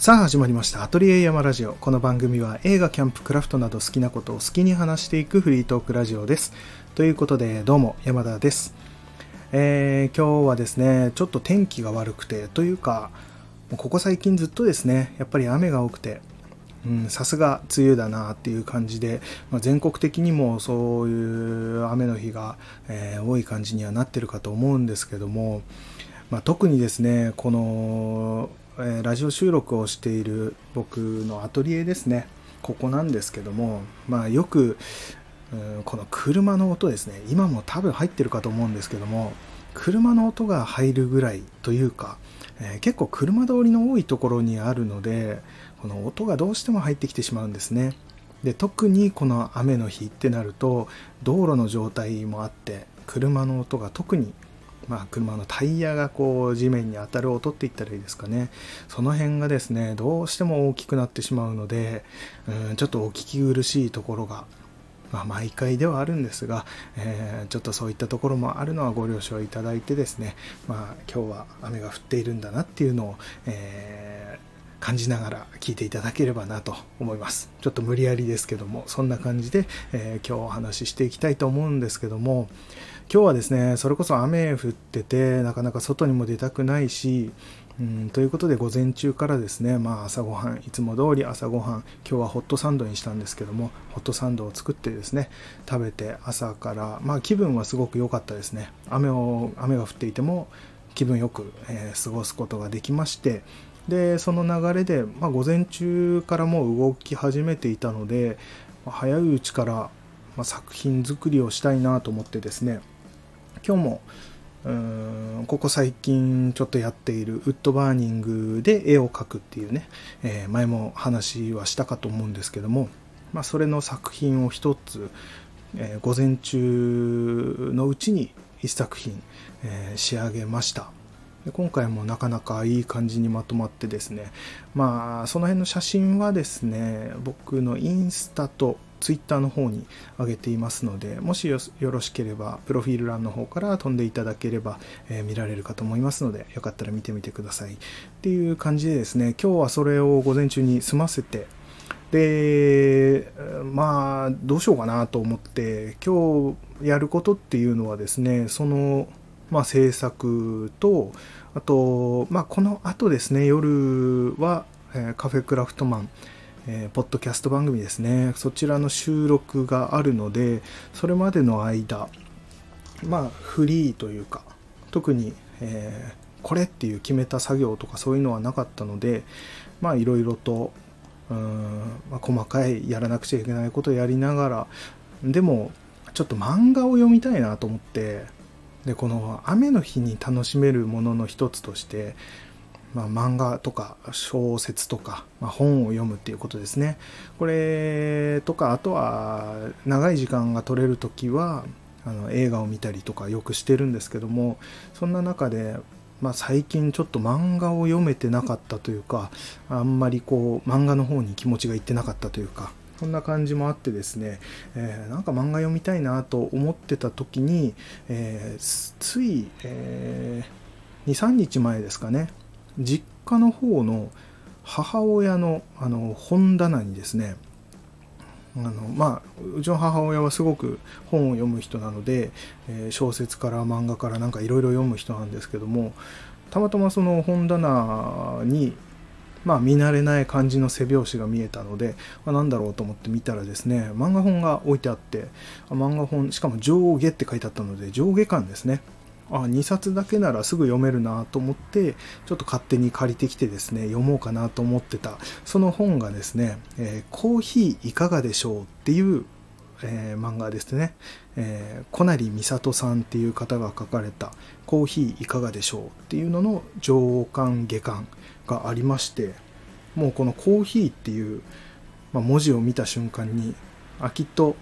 さあ始まりましたアトリエ山ラジオ。この番組は映画キャンプクラフトなど好きなことを好きに話していくフリートークラジオです。ということでどうも山田です。えー、今日はですねちょっと天気が悪くてというかここ最近ずっとですねやっぱり雨が多くてさすが梅雨だなっていう感じで、まあ、全国的にもそういう雨の日が、えー、多い感じにはなってるかと思うんですけども、まあ、特にですねこのえラジオ収録をしている僕のアトリエですね。ここなんですけどもまあよくこの車の音ですね。今も多分入ってるかと思うんですけども車の音が入るぐらいというか、えー、結構車通りの多いところにあるのでこの音がどうしても入ってきてしまうんですね。で特にこの雨の日ってなると道路の状態もあって車の音が特にまあ、車のタイヤがこう地面に当たる音って言ったらいいですかねその辺がですねどうしても大きくなってしまうのでうんちょっとお聞き苦しいところが、まあ、毎回ではあるんですが、えー、ちょっとそういったところもあるのはご了承いただいてですね、まあ、今日は雨が降っているんだなっていうのを、えー感じながら聞いていただければなと思います。ちょっと無理やりですけども、そんな感じで、えー、今日お話ししていきたいと思うんですけども、今日はですね、それこそ雨降ってて、なかなか外にも出たくないし、うん、ということで午前中からですね、まあ、朝ごはんいつも通り朝ごはん今日はホットサンドにしたんですけどもホットサンドを作ってですね食べて朝からまあ気分はすごく良かったですね。雨を雨が降っていても気分よく、えー、過ごすことができましてでその流れで、まあ、午前中からもう動き始めていたので、まあ、早いうちから、ま作品作りをしたいなと思ってですね今日もうんここ最近ちょっとやっているウッドバーニングで絵を描くっていうね、えー、前も話はしたかと思うんですけども、まあ、それの作品を一つ、えー、午前中のうちに一作品、えー、仕上げました。で今回もなかなかいい感じにまとまってですねまあその辺の写真はですね僕のインスタとツイッターの方に上げていますので、もしよろしければ、プロフィール欄の方から飛んでいただければ、えー、見られるかと思いますので、よかったら見てみてください。っていう感じでですね、今日はそれを午前中に済ませて、で、まあ、どうしようかなと思って、今日やることっていうのはですね、その、まあ、制作と、あと、まあ、この後ですね、夜は、えー、カフェクラフトマン、えー、ポッドキャスト番組ですね。そちらの収録があるのでそれまでの間まあフリーというか特に、えー、これっていう決めた作業とかそういうのはなかったのでまあいろいろとうん、まあ、細かいやらなくちゃいけないことをやりながらでもちょっと漫画を読みたいなと思ってでこの雨の日に楽しめるものの一つとしてまあ、漫画とか小説とか、まあ、本を読むっていうことですね。これとか、あとは長い時間が取れる時はあの映画を見たりとかよくしてるんですけども、そんな中で、まあ、最近ちょっと漫画を読めてなかったというか、あんまりこう漫画の方に気持ちがいってなかったというか、そんな感じもあってですね、えー、なんか漫画読みたいなと思ってた時に、えー、つい、えー、2、3日前ですかね、実家の方の母親のあの本棚にですねあのまあうちの母親はすごく本を読む人なので、えー、小説から漫画からなんかいろいろ読む人なんですけどもたまたまその本棚にまあ見慣れない感じの背表紙が見えたので、まあ、何だろうと思って見たらですね漫画本が置いてあって漫画本しかも上下って書いてあったので上下巻ですね。あ2冊だけならすぐ読めるなと思ってちょっと勝手に借りてきてですね読もうかなと思ってた。その本がですね「えー、コーヒーいかがでしょう」っていう、えー、漫画ですね、えー、小成美里さんっていう方が書かれた「コーヒーいかがでしょう」っていうのの上巻下巻。がありましてもうこのコーヒーっていう、まあ、文字を見た瞬間にあきっと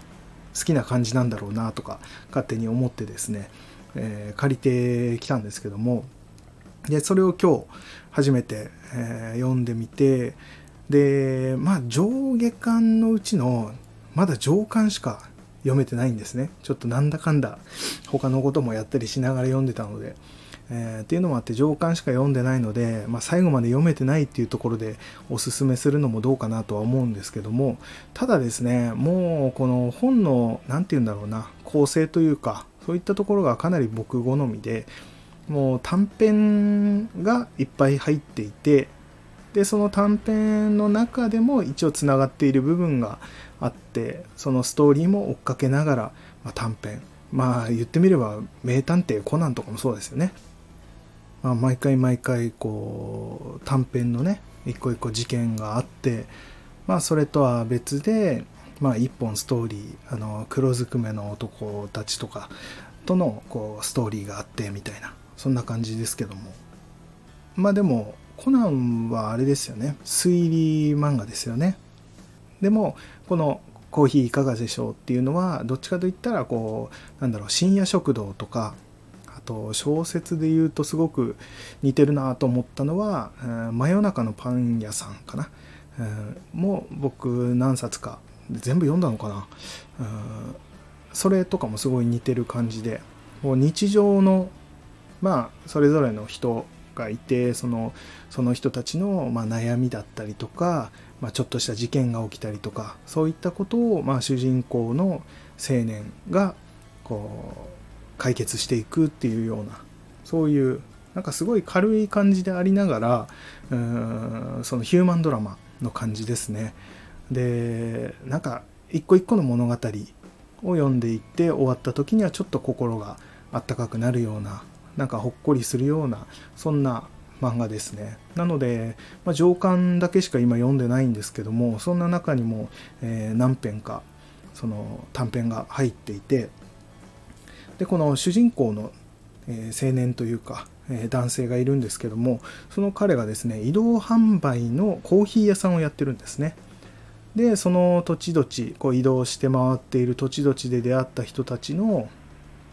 好きな感じなんだろうなとか勝手に思ってですねえー、借りてきたんですけどもでそれを今日初めて、えー、読んでみてでまあ上下巻のうちのまだ上巻しか読めてないんですね。ちょっとなんだかんだ他のこともやったりしながら読んでたのでえー、っていうのもあって上巻しか読んでないので、まあ、最後まで読めてないっていうところでおすすめするのもどうかなとは思うんですけどもただですねもうこの本の何て言うんだろうな構成というかそういったところがかなり僕好みでもう短編がいっぱい入っていてでその短編の中でも一応つながっている部分があってそのストーリーも追っかけながら、まあ、短編。まあ言ってみれば名探偵コナンとかもそうですよね。まあ、毎回毎回こう短編のね一個一個事件があって、まあ、それとは別で、まあ、一本ストーリーあの黒ずくめの男たちとかとのこうストーリーがあってみたいなそんな感じですけども。まあでもコナンはあれですよね。推理漫画ですよね。でもこのコーヒーいかがでしょうっていうのはどっちかといったらこうなんだろう深夜食堂とかと小説で言うとすごく似てるなと思ったのは「真夜中のパン屋さん」かな、もう僕何冊か全部読んだのかな、それとかもすごい似てる感じでもう日常のまあそれぞれの人がいてそのその人たちの、まあ、悩みだったりとか、まあ、ちょっとした事件が起きたりとかそういったことを、まあ、主人公の青年がこう解決していくっていうようなそういうなんかすごい軽い感じでありながらうーんそのヒューマンドラマの感じですね。でなんか一個一個の物語を読んでいって終わった時にはちょっと心があったかくなるようななんかほっこりするようなそんな漫画ですね。なので、まあ、上巻だけしか今読んでないんですけどもそんな中にも、えー、何編かその短編が入っていてでこの主人公の、え青年というか、え男性がいるんですけどもその彼がですね移動販売のコーヒー屋さんをやってるんですね。でその土地土地こう移動して回っている土地土地で出会った人たちの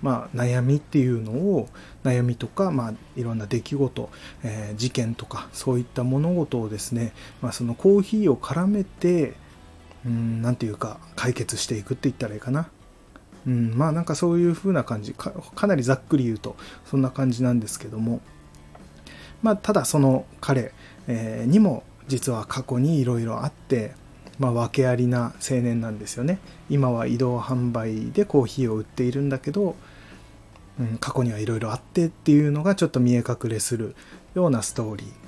まあ、悩みっていうのを悩みとか、まあ、いろんな出来事、えー、事件とかそういった物事をですね、まあ、そのコーヒーを絡めて何て言うか解決していくって言ったらいいかな。うん、まあなんかそういう風な感じかかなりざっくり言うとそんな感じなんですけども。まあただその彼、えー、にも実は過去にいろいろあって、まあ、訳ありな青年なんですよね。今は移動販売でコーヒーを売っているんだけど、うん、過去にはいろいろあってっていうのがちょっと見え隠れするようなストーリー。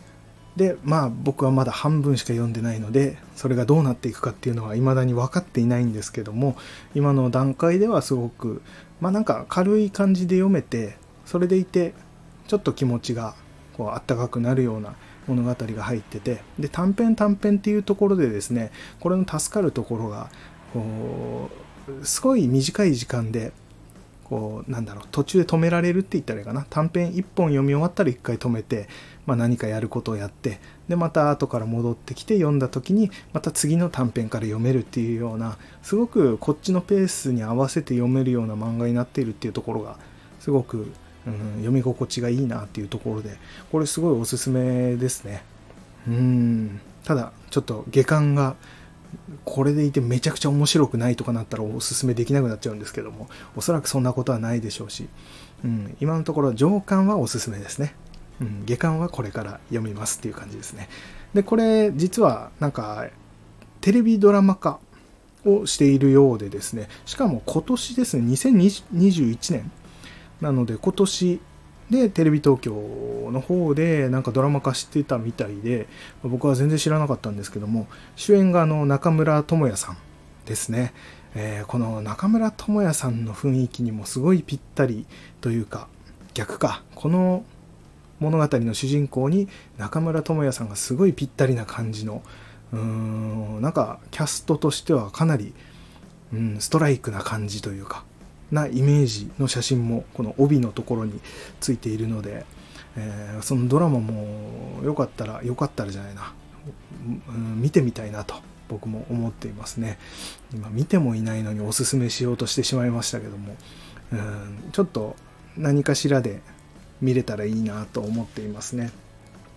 でまあ僕はまだ半分しか読んでないのでそれがどうなっていくかっていうのは未だに分かっていないんですけども今の段階ではすごくまあなんか軽い感じで読めてそれでいてちょっと気持ちがこうあったかくなるような物語が入っててで短編短編っていうところでですねこれの助かるところがこうすごい短い時間でこうなんだろう途中で止められるって言ったらいいかな。短編1本読み終わったら1回止めてまあ、何かやることをやってでまた後から戻ってきて読んだ時にまた次の短編から読めるっていうようなすごくこっちのペースに合わせて読めるような漫画になっているっていうところがすごく、うん、読み心地がいいなっていうところでこれすごいおすすめですね。うん。ただちょっと下巻がこれでいてめちゃくちゃ面白くないとかなったらおすすめできなくなっちゃうんですけどもおそらくそんなことはないでしょうし、うん、今のところ上巻はおすすめですねうん、下巻はこれから読みますっていう感じですね。で、これ実はなんかテレビドラマ化をしているようでですね、しかも今年ですね、2021年なので今年でテレビ東京の方でなんかドラマ化してたみたいで僕は全然知らなかったんですけども主演があの中村智也さんですね、えー、この中村智也さんの雰囲気にもすごいぴったりというか逆か。この物語の主人公に中村倫也さんがすごいぴったりな感じのうーんなんかキャストとしてはかなり、うん、ストライクな感じというかなイメージの写真もこの帯のところについているので、えー、そのドラマもよかったらよかったらじゃないな、うん、見てみたいなと僕も思っていますね今見てもいないのにおすすめしようとしてしまいましたけどもうんちょっと何かしらで見れたらいいなと思っていますね。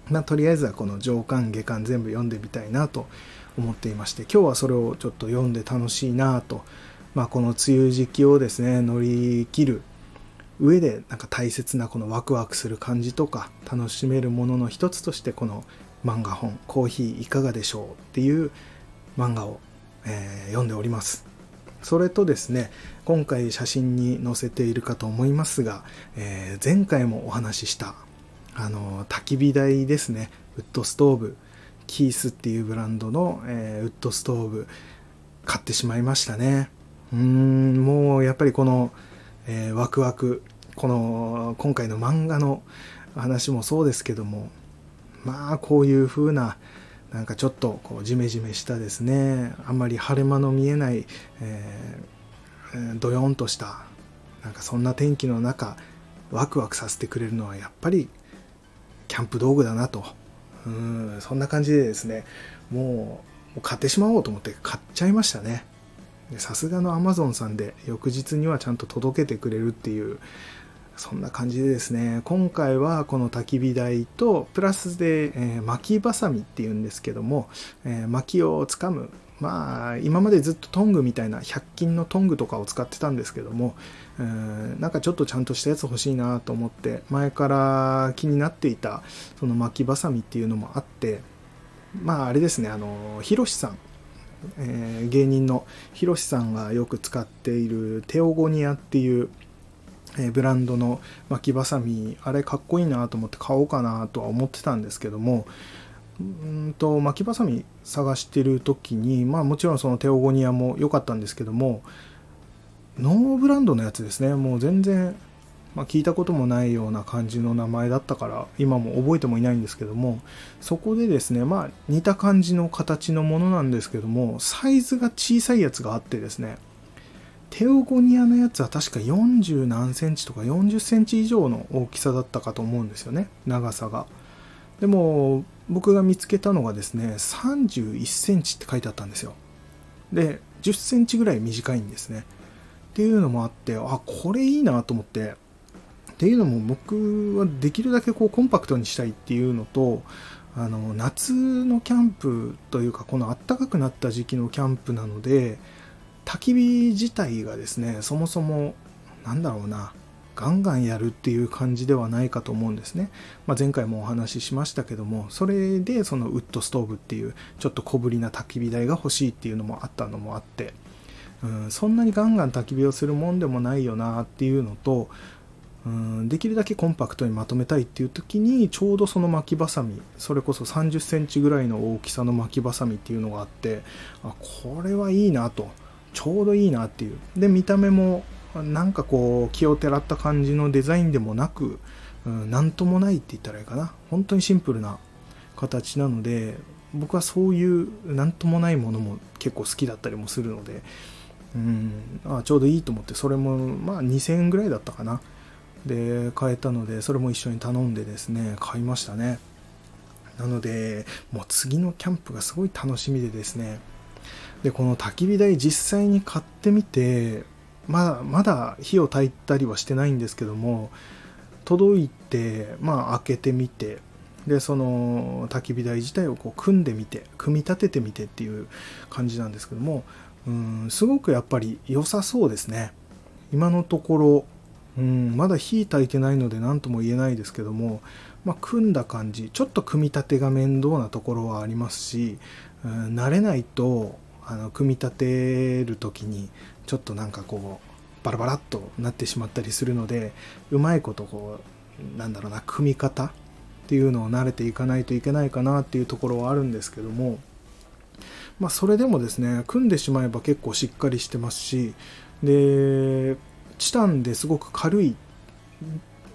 まあ、とりあえずはこの上巻下巻全部読んでみたいなと思っていまして今日はそれをちょっと読んで楽しいなと、まあ、この梅雨時期をですね乗り切る上でなんか大切なこのワクワクする感じとか楽しめるものの一つとしてこの漫画本「コーヒーいかがでしょう」っていう漫画を、えー、読んでおります。それとですね今回写真に載せているかと思いますが、えー、前回もお話ししたあの焚き火台ですね。ウッドストーブ。キースっていうブランドの、えー、ウッドストーブ買ってしまいましたね。うんもうやっぱりこの、えー、ワクワクこの今回の漫画の話もそうですけどもまあこういう風ななんかちょっとこうジメジメしたですねあんまり晴れ間の見えない、えー、ドヨンとしたなんかそんな天気の中ワクワクさせてくれるのはやっぱりキャンプ道具だなと。うんそんな感じでですねもう買ってしまおうと思って買っちゃいましたね。さすがのアマゾンさんで翌日にはちゃんと届けてくれるっていうそんな感じでですね。今回はこの焚き火台とプラスで、えー、巻きばさみっていうんですけども、えー、薪をつかむまあ今までずっとトングみたいな100均のトングとかを使ってたんですけども、え、なんかちょっとちゃんとしたやつ欲しいなと思って前から気になっていたその巻きばさみっていうのもあってまああれですねあのひろしさんえー、芸人のひろしさんがよく使っているテオゴニアっていうえー、ブランドの巻きばさみあれかっこいいなと思って買おうかなとは思ってたんですけどもうんと巻きばさみ探してる時にまあもちろんそのテオゴニアも良かったんですけどもノーブランドのやつですね。もう全然、まあ、聞いたこともないような感じの名前だったから今も覚えてもいないんですけどもそこでですねまあ似た感じの形のものなんですけどもサイズが小さいやつがあってですねテオゴニアのやつは確か40何センチとか40センチ以上の大きさだったかと思うんですよね長さが。でも僕が見つけたのがですね31センチって書いてあったんですよ。で10センチぐらい短いんですね。っていうのもあってあこれいいなと思ってっていうのも僕はできるだけこうコンパクトにしたいっていうのとあの夏のキャンプというかこの暖かくなった時期のキャンプなので焚き火自体がですねそもそもなんだろうなガンガンやるっていう感じではないかと思うんですね、まあ、前回もお話ししましたけどもそれでそのウッドストーブっていうちょっと小ぶりな焚き火台が欲しいっていうのもあったのもあって、うん、そんなにガンガン焚き火をするもんでもないよなっていうのとうん、できるだけコンパクトにまとめたいっていう時にちょうどその巻きばさみそれこそ3 0センチぐらいの大きさの巻きばさみっていうのがあってあこれはいいなとちょうどいいなっていう。で見た目もなんかこう気をてらった感じのデザインでもなく何、ともないって言ったらいいかな。本当にシンプルな形なので僕はそういう何ともないものも結構好きだったりもするので、うん、あちょうどいいと思ってそれもまあ2000円ぐらいだったかな。で買えたのでそれも一緒に頼んでですね買いましたね。なのでもう次のキャンプがすごい楽しみでですねでこの焚き火台実際に買ってみてまだまだ火を焚いたりはしてないんですけども届いてまあ開けてみてでその焚き火台自体をこう組んでみて組み立ててみてっていう感じなんですけどもうんすごくやっぱり良さそうですね。今のところうんまだ火焚いてないので何とも言えないですけども、まあ、組んだ感じちょっと組み立てが面倒なところはありますし、うん、慣れないとあの組み立てる時にちょっとなんかこうバラバラっとなってしまったりするのでうまいことこうなんだろうな組み方っていうのを慣れていかないといけないかなっていうところはあるんですけどもまあそれでもですね組んでしまえば結構しっかりしてますしでチタンですごく軽い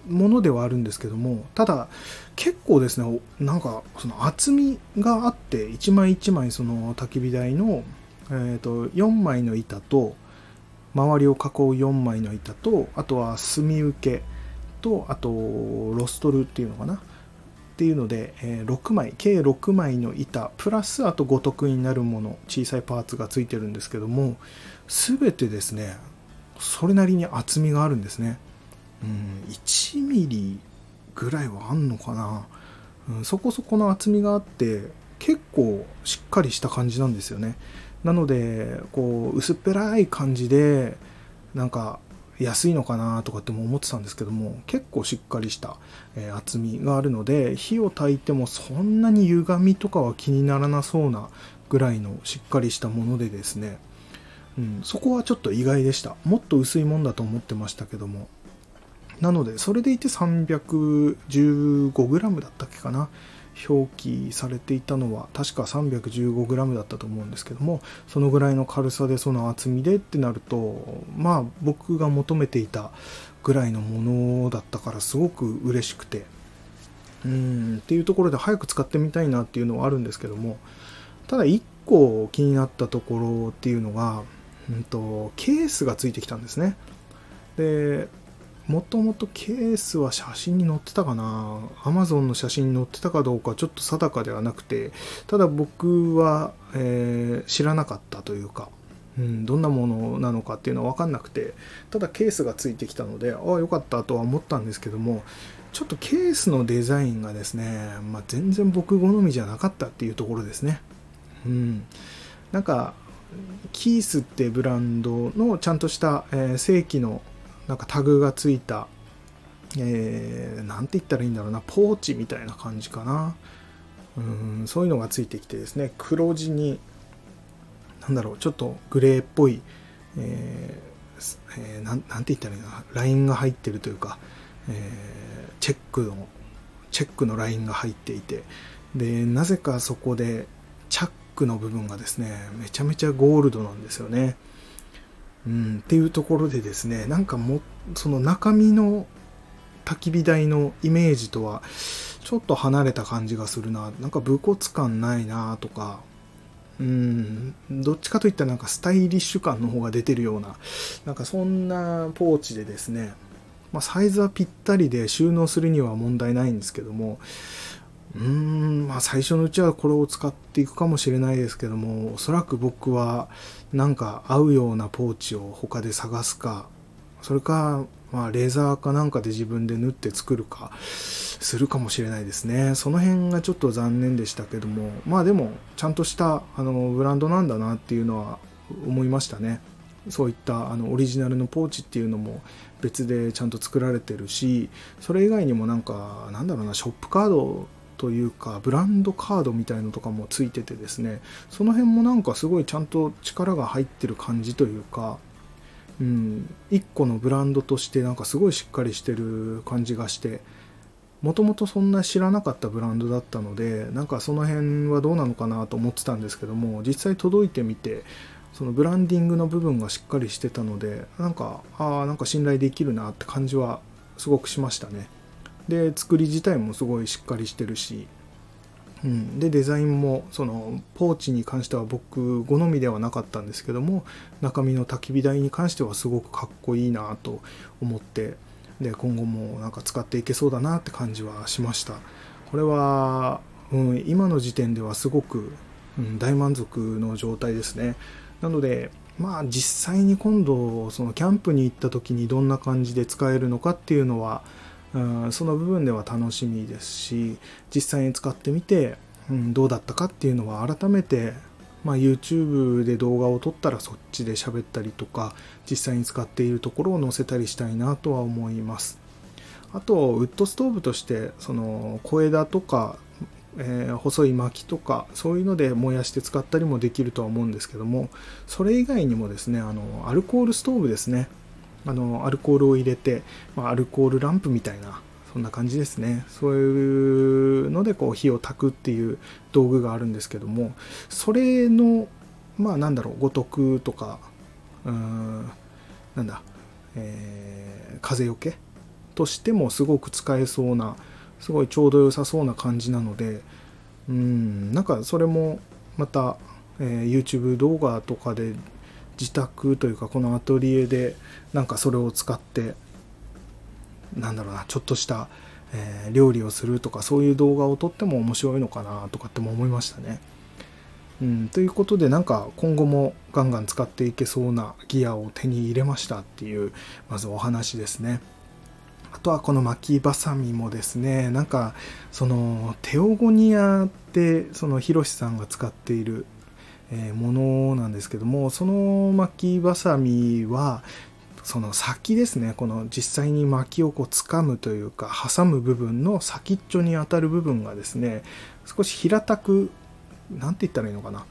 ものではあるんですけどもただ結構ですねなんかその厚みがあって一枚一枚その焚き火台の、えー、と4枚の板と周りを囲う4枚の板とあとは墨受けとあとロストルっていうのかな？っていうので、えー、6枚計6枚の板プラスあと五徳になるもの小さいパーツがついてるんですけども全てですねそれなりに厚みがあるんですね、うん、1ミリぐらいはあんのかな、うん、そこそこの厚みがあって結構しっかりした感じなんですよね。なのでこう薄っぺらい感じでなんか、安いのかなとかっても思ってたんですけども結構しっかりした、えー、厚みがあるので火を焚いてもそんなに歪みとかは気にならなそうなぐらいのしっかりしたものでですね、そこはちょっと意外でした。もっと薄いもんだと思ってましたけども。なのでそれでいて 315g だったっけかな。表記されていたのは確か 315g だったと思うんですけども。そのぐらいの軽さでその厚みでってなるとまあ僕が求めていたぐらいのものだったからすごく嬉しくて。うん。っていうところで早く使ってみたいなっていうのはあるんですけども。ただ1個気になったところっていうのが、んと、ケースがついてきたんですね。でもともとケースは写真に載ってたかな。Amazon の写真に載ってたかどうかちょっと定かではなくてただ僕は、えー、知らなかったというか、うん、どんなものなのかっていうのは分かんなくてただケースがついてきたのでああよかったとは思ったんですけどもちょっとケースのデザインがですね、まあ、全然僕好みじゃなかったっていうところですね。うん。なんかキースってブランドのちゃんとした、えー、正規のなんかタグがついた、えー、なんて言ったらいいんだろうな、ポーチみたいな感じかな。うんそういうのがついてきてですね、黒地に、なんだろう、ちょっとグレーっぽい、えーえー、ななんて言ったらいいかな、ラインが入ってるというか、えー、チェックの、チェックのラインが入っていて、で、なぜかそこで、チャックの部分がですね、めちゃめちゃゴールドなんですよね。うん、っていうところでですねなんかもその中身の焚き火台のイメージとはちょっと離れた感じがするななんか武骨感ないなとかうんどっちかといったらなんかスタイリッシュ感の方が出てるようななんかそんなポーチでですね、まあ、サイズはぴったりで収納するには問題ないんですけどもうーんまあ最初のうちはこれを使っていくかもしれないですけどもおそらく僕はなんか合うようなポーチを他で探すかそれかまあレーザーかなんかで自分で縫って作るかするかもしれないですね。その辺がちょっと残念でしたけどもまあでもちゃんとしたあのブランドなんだなっていうのは思いましたね。そういったあのオリジナルのポーチっていうのも別でちゃんと作られてるしそれ以外にもなんかなんだろうなショップカードというかブランドカードみたいのとかもついててですねその辺もなんかすごいちゃんと力が入ってる感じというかうん、1個のブランドとしてなんかすごいしっかりしてる感じがしてもともとそんな知らなかったブランドだったのでなんかその辺はどうなのかなと思ってたんですけども実際届いてみてそのブランディングの部分がしっかりしてたのでなんかああなんか信頼できるなって感じはすごくしましたね。で作り自体もすごいしっかりしてるし、うん、でデザインもそのポーチに関しては僕好みではなかったんですけども中身の焚き火台に関してはすごくかっこいいなと思ってで今後もなんか使っていけそうだなって感じはしました。これは、うん、今の時点ではすごく、うん、大満足の状態ですね。なのでまあ実際に今度そのキャンプに行った時にどんな感じで使えるのかっていうのはうん、その部分では楽しみですし実際に使ってみて、うん、どうだったかっていうのは改めて、まあ、YouTube で動画を撮ったらそっちで喋ったりとか実際に使っているところを載せたりしたいなとは思います。あとウッドストーブとしてその小枝とかえー、細い薪とかそういうので燃やして使ったりもできるとは思うんですけどもそれ以外にもですねあのアルコールストーブですね。あのアルコールを入れて、まあ、アルコールランプみたいなそんな感じですね。そういうのでこう火を焚くっていう道具があるんですけどもそれのまあなんだろう五徳とかうーんなんだ、えー、風よけとしてもすごく使えそうなすごいちょうど良さそうな感じなのでうんなんかそれもまた、えー、YouTube 動画とかで自宅というかこのアトリエでなんかそれを使ってなんだろうなちょっとした、えー、料理をするとかそういう動画を撮っても面白いのかなとかっても思いましたね。うん、ということでなんか今後もガンガン使っていけそうなギアを手に入れましたっていうまずお話ですね。あとはこの巻きばさみもですねなんかそのテオゴニアってそのヒロシさんが使っているえものなんですけどもその巻きばさみはその先ですねこの実際に薪をこう掴むというか挟む部分の先っちょに当たる部分がですね少し平たく何て言ったらいいのかな、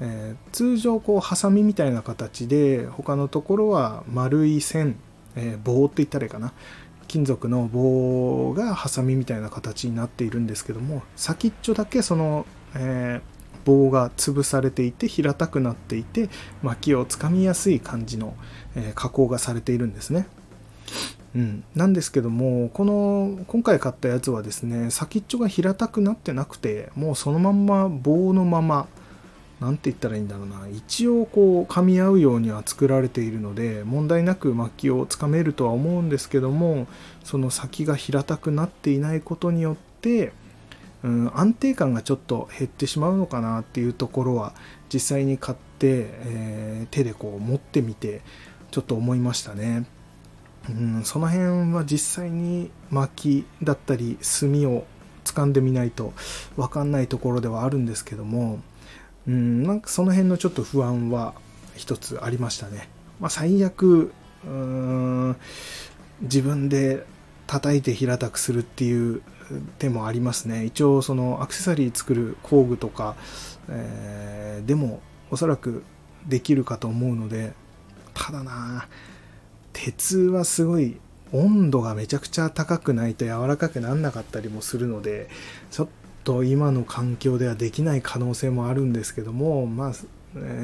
えー、通常こうハサミみたいな形で他のところは丸い線、えー、棒って言ったらいいかな。金属の棒がハサミみたいな形になっているんですけども先っちょだけその、えー棒が潰されていて平たくなっていて薪をつかみやすい感じの、え加工がされているんですね。うん、なんですけどもこの今回買ったやつはですね先っちょが平たくなってなくてもうそのまんま棒のまま何て言ったらいいんだろうな一応こう噛み合うようには作られているので問題なく薪をつかめるとは思うんですけどもその先が平たくなっていないことによってうん、安定感がちょっと減ってしまうのかなっていうところは実際に買って、えー、手でこう持ってみてちょっと思いましたね。うん、その辺は実際に薪だったり炭を掴んでみないと分かんないところではあるんですけども、うん、なんかその辺のちょっと不安は一つありましたね。まあ、最悪うーん自分で叩いて平たくするっていう手もありますね。一応そのアクセサリー作る工具とか、えー、でもおそらくできるかと思うのでただな鉄はすごい温度がめちゃくちゃ高くないと柔らかくなんなかったりもするのでちょっと今の環境ではできない可能性もあるんですけどもまあ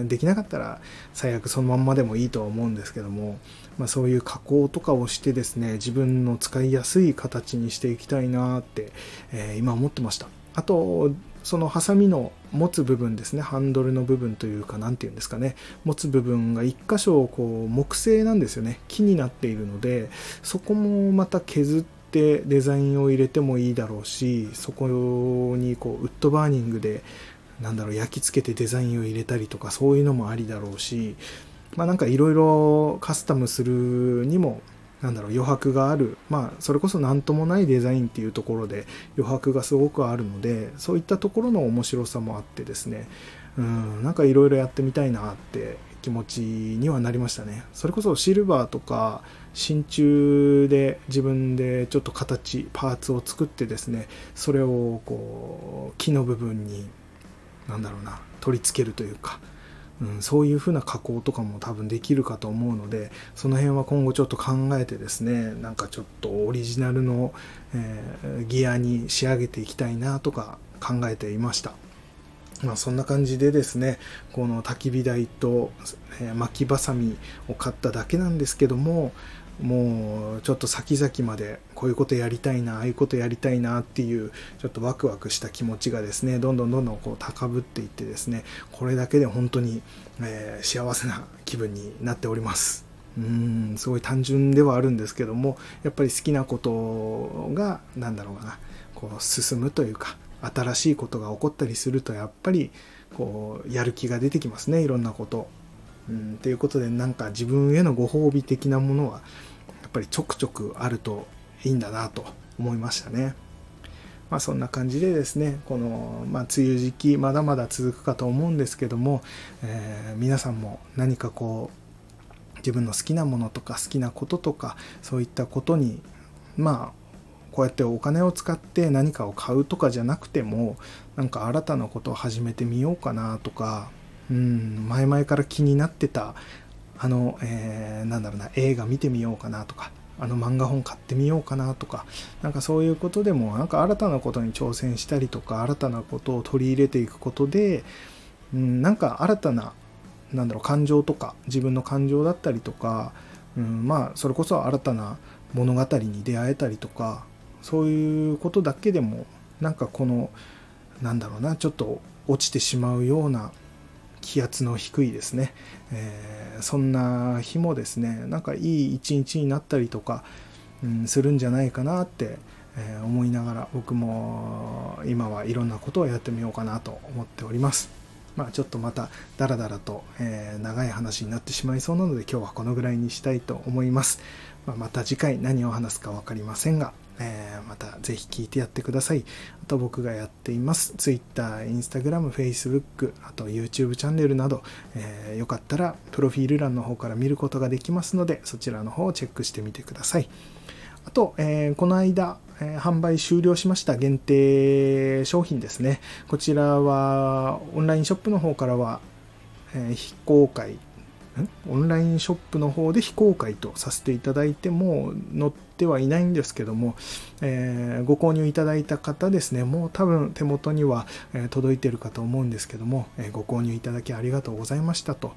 できなかったら最悪そのまんまでもいいとは思うんですけども、まあ、そういう加工とかをしてですね自分の使いやすい形にしていきたいなって、えー、今思ってました。あとそのハサミの持つ部分ですねハンドルの部分というか何て言うんですかね。持つ部分が1箇所こう木製なんですよね。木になっているのでそこもまた削ってデザインを入れてもいいだろうしそこにこうウッドバーニングでなんだろう焼き付けてデザインを入れたりとかそういうのもありだろうしまあなんかいろいろカスタムするにもなんだろう余白がある。まあそれこそ何ともないデザインっていうところで余白がすごくあるのでそういったところの面白さもあってですね。うんなんかいろいろやってみたいなって気持ちにはなりましたね。それこそシルバーとか真鍮で自分でちょっと形パーツを作ってですねそれをこう木の部分になんだろうな取り付けるというか、うん、そういう風な加工とかも多分できるかと思うのでその辺は今後ちょっと考えてですねなんかちょっとオリジナルの、えー、ギアに仕上げていきたいなとか考えていました。まあ、そんな感じでですねこの焚き火台と、えー、巻きばさみを買っただけなんですけどももうちょっと先々までこういうことやりたいなああいうことやりたいなっていうちょっとワクワクした気持ちがですねどんどんどんどんこう高ぶっていってですねこれだけで本当に、えー、幸せな気分になっております。うんすごい単純ではあるんですけどもやっぱり好きなことが何だろうかなこう進むというか新しいことが起こったりするとやっぱりこうやる気が出てきますねいろんなこと。うん、ということでなんか自分へのご褒美的なものはっぱりちょくちょくあるといいんだなと思いましたね。まあそんな感じでですね、この、まあ、梅雨時期まだまだ続くかと思うんですけども、えー、皆さんも何かこう自分の好きなものとか好きなこととかそういったことにまあこうやってお金を使って何かを買うとかじゃなくてもなんか新たなことを始めてみようかなとかうん前々から気になってたあの、えー、なんだろうな、映画見てみようかなとか、あの漫画本買ってみようかなとか、なんかそういうことでも、なんか新たなことに挑戦したりとか、新たなことを取り入れていくことで、うん、なんか新たな、なんだろう、感情とか、自分の感情だったりとか、うん、まあ、それこそ新たな物語に出会えたりとか、そういうことだけでも、なんかこの、なんだろうな、ちょっと落ちてしまうような気圧の低いですね、えー、そんな日もですねなんかいい一日になったりとか、うん、するんじゃないかなって、えー、思いながら僕も今はいろんなことをやってみようかなと思っております。まあ、ちょっとまたダラダラと、えー、長い話になってしまいそうなので今日はこのぐらいにしたいと思います。まあ、また次回何を話すか分かりませんが、えー、またぜひ聞いてやってください。あと僕がやっています Twitter、Instagram、Facebook、あと YouTube チャンネルなど、えー、よかったらプロフィール欄の方から見ることができますのでそちらの方をチェックしてみてください。あと、えー、この間、えー、販売終了しました限定商品ですね。こちらはオンラインショップの方からは、え、非公開オンラインショップの方で非公開とさせていただいても載ってはいないんですけども、えー、ご購入いただいた方ですね、もう多分手元には、届いてるかと思うんですけども、えご購入いただきありがとうございましたと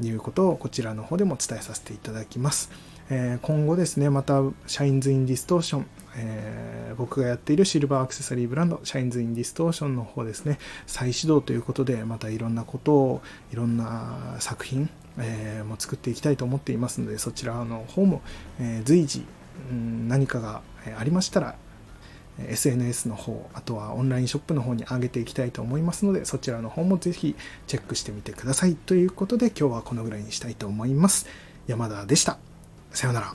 いうことをこちらの方でも伝えさせていただきます。え今後ですね、また Shines in Distortion、えー、僕がやっているシルバーアクセサリーブランド、 Shines in Distortion の方ですね、再始動ということで、またいろんなことを、いろんな作品、えー、も作っていきたいと思っていますので、そちらの方も、えー、随時、うん、何かがありましたら、SNS の方、あとはオンラインショップの方に上げていきたいと思いますので、そちらの方もぜひチェックしてみてください。ということで、今日はこのぐらいにしたいと思います。山田でした。さようなら。